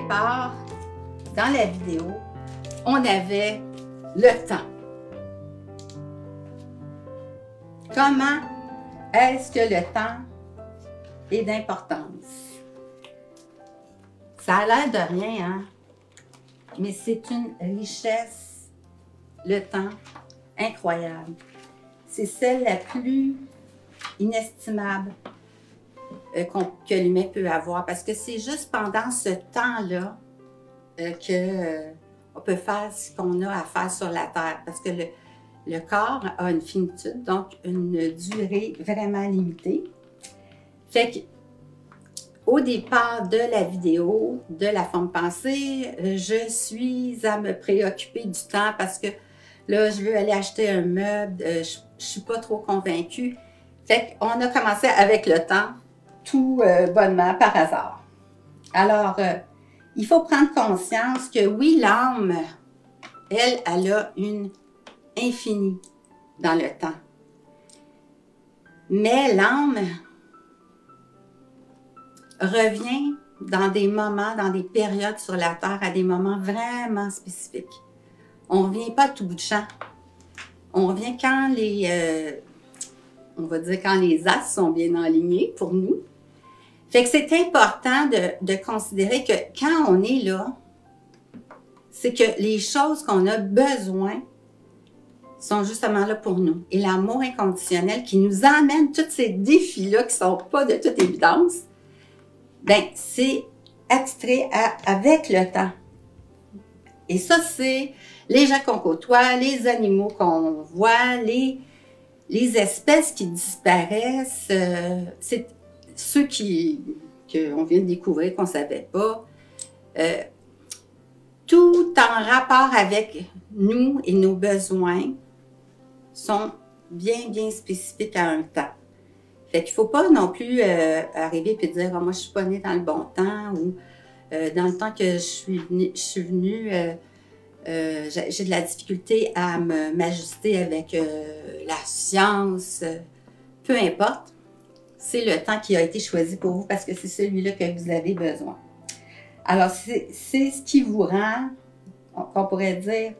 départ, dans la vidéo, on avait le temps. Comment est-ce que le temps est d'importance? Ça a l'air de rien, hein? Mais c'est une richesse, le temps, incroyable. C'est celle la plus inestimable euh, que l'humain peut avoir parce que c'est juste pendant ce temps-là euh, que euh, peut faire ce qu'on a à faire sur la Terre parce que le, corps a une finitude, donc une durée vraiment limitée. Fait que, au départ de la vidéo, de la forme pensée, je suis à me préoccuper du temps parce que là, je veux aller acheter un meuble, je, ne suis pas trop convaincue. Fait qu'on a commencé avec le temps, tout euh, bonnement, par hasard. Alors, euh, il faut prendre conscience que oui, l'âme, elle, elle a une infinie dans le temps. Mais l'âme revient dans des moments, dans des périodes sur la Terre, à des moments vraiment spécifiques. On ne revient pas tout bout de champ. On revient quand les, euh, on va dire quand les as sont bien alignés pour nous. Fait que c'est important de, de, considérer que quand on est là, c'est que les choses qu'on a besoin sont justement là pour nous. Et l'amour inconditionnel qui nous amène tous ces défis-là qui sont pas de toute évidence, ben c'est extrait avec le temps. Et ça, c'est les gens qu'on côtoie, les animaux qu'on voit, les, les espèces qui disparaissent, euh, c'est ceux qui qu'on vient de découvrir qu'on ne savait pas. Euh, tout en rapport avec nous et nos besoins sont bien, bien spécifiques à un temps. Fait qu'il ne faut pas non plus euh, arriver et dire oh, moi je suis pas née dans le bon temps ou dans le temps que je suis venue, je suis euh, j'ai de la difficulté à m'ajuster avec euh, la science. Peu importe, c'est le temps qui a été choisi pour vous parce que c'est celui-là que vous avez besoin. Alors, c'est ce qui vous rend, on pourrait dire,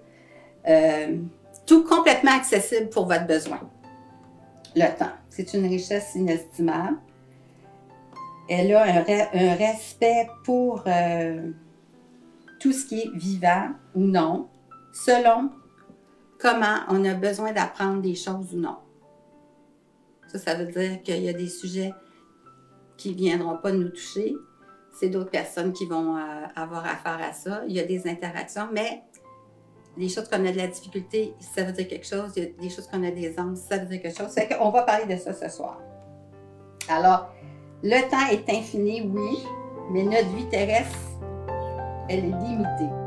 euh, tout complètement accessible pour votre besoin. Le temps. C'est une richesse inestimable. Elle a un, respect pour tout ce qui est vivant ou non, selon comment on a besoin d'apprendre des choses ou non. Ça, veut dire qu'il y a des sujets qui ne viendront pas nous toucher. C'est d'autres personnes qui vont euh, avoir affaire à ça. Il y a des interactions, mais les choses qu'on a de la difficulté, ça veut dire quelque chose. Il y a des choses qu'on a des angles, ça veut dire quelque chose. C'est qu'on va parler de ça ce soir. Alors, le temps est infini, oui, mais notre vie terrestre elle est limitée.